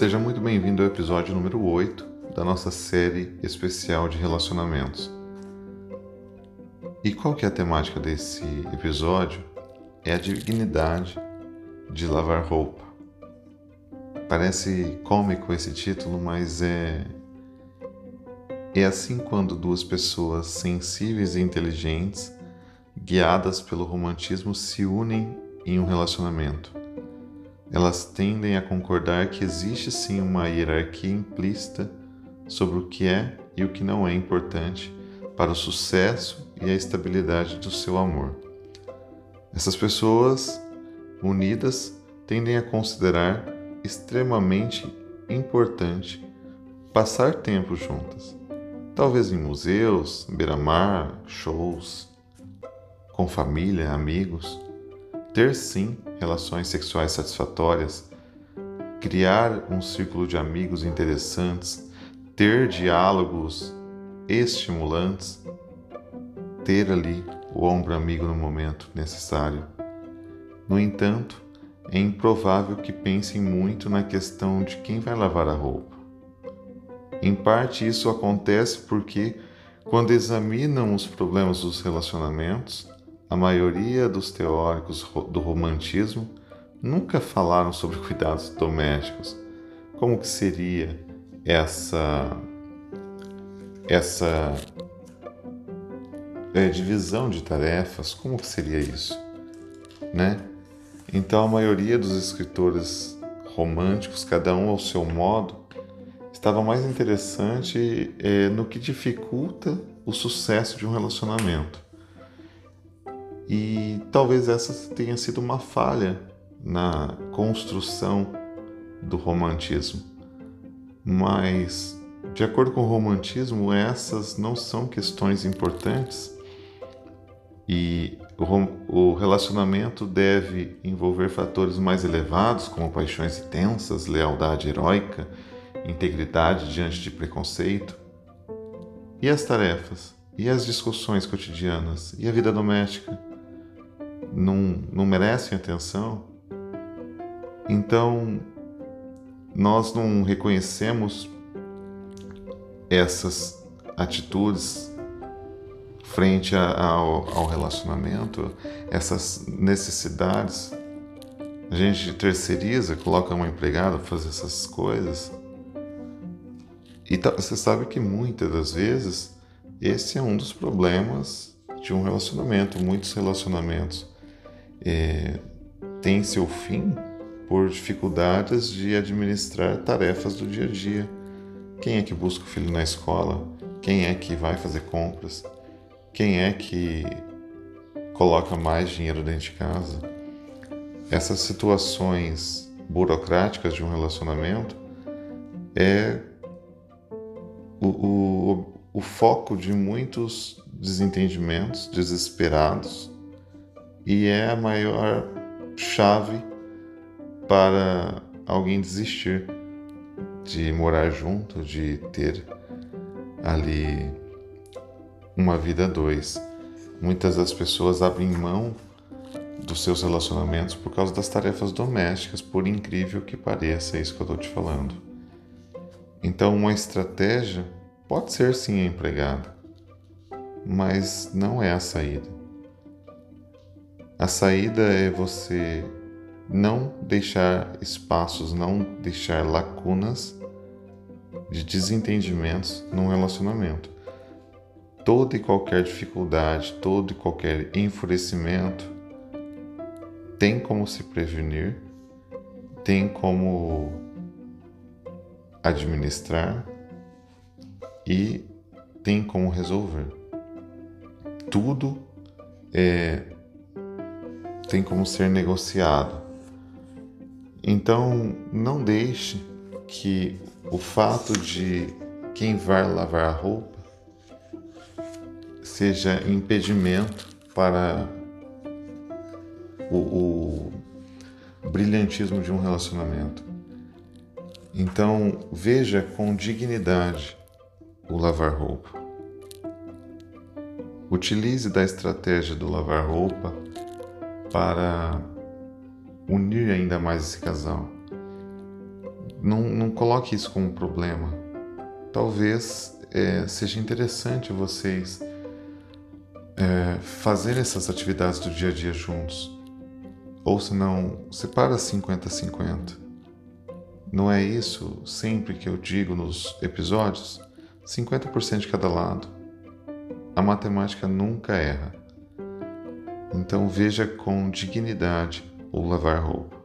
Seja muito bem-vindo ao episódio número 8 da nossa série especial de relacionamentos. E qual que é a temática desse episódio? É a dignidade de lavar roupa. Parece cômico esse título, mas é é assim quando duas pessoas sensíveis e inteligentes, guiadas pelo romantismo, se unem em um relacionamento elas tendem a concordar que existe sim uma hierarquia implícita sobre o que é e o que não é importante para o sucesso e a estabilidade do seu amor. Essas pessoas unidas tendem a considerar extremamente importante passar tempo juntas, talvez em museus, beira-mar, shows, com família, amigos ter sim relações sexuais satisfatórias, criar um círculo de amigos interessantes, ter diálogos estimulantes, ter ali o ombro amigo no momento necessário. No entanto, é improvável que pensem muito na questão de quem vai lavar a roupa. Em parte, isso acontece porque, quando examinam os problemas dos relacionamentos, a maioria dos teóricos do romantismo nunca falaram sobre cuidados domésticos. Como que seria essa essa é, divisão de tarefas? Como que seria isso, né? Então a maioria dos escritores românticos, cada um ao seu modo, estava mais interessante é, no que dificulta o sucesso de um relacionamento. E talvez essa tenha sido uma falha na construção do romantismo. Mas, de acordo com o romantismo, essas não são questões importantes e o relacionamento deve envolver fatores mais elevados, como paixões intensas, lealdade heróica, integridade diante de preconceito. E as tarefas? E as discussões cotidianas? E a vida doméstica? Não, não merecem atenção, então nós não reconhecemos essas atitudes frente ao, ao relacionamento, essas necessidades. A gente terceiriza, coloca uma empregada para fazer essas coisas. E tá, você sabe que muitas das vezes esse é um dos problemas de um relacionamento, muitos relacionamentos é, tem seu fim por dificuldades de administrar tarefas do dia a dia. Quem é que busca o filho na escola? Quem é que vai fazer compras? Quem é que coloca mais dinheiro dentro de casa? Essas situações burocráticas de um relacionamento é o, o, o foco de muitos desentendimentos desesperados e é a maior chave para alguém desistir de morar junto, de ter ali uma vida dois. Muitas das pessoas abrem mão dos seus relacionamentos por causa das tarefas domésticas, por incrível que pareça, é isso que eu estou te falando. Então, uma estratégia pode ser sim empregada, mas não é a saída. A saída é você não deixar espaços, não deixar lacunas de desentendimentos num relacionamento. Toda e qualquer dificuldade, todo e qualquer enfurecimento tem como se prevenir, tem como administrar e tem como resolver. Tudo é tem como ser negociado. Então, não deixe que o fato de quem vai lavar a roupa seja impedimento para o, o brilhantismo de um relacionamento. Então, veja com dignidade o lavar roupa. Utilize da estratégia do lavar roupa para unir ainda mais esse casal. Não, não coloque isso como problema. Talvez é, seja interessante vocês é, fazer essas atividades do dia a dia juntos. Ou se não, separa 50-50. Não é isso sempre que eu digo nos episódios? 50% de cada lado. A matemática nunca erra. Então veja com dignidade o lavar roupa.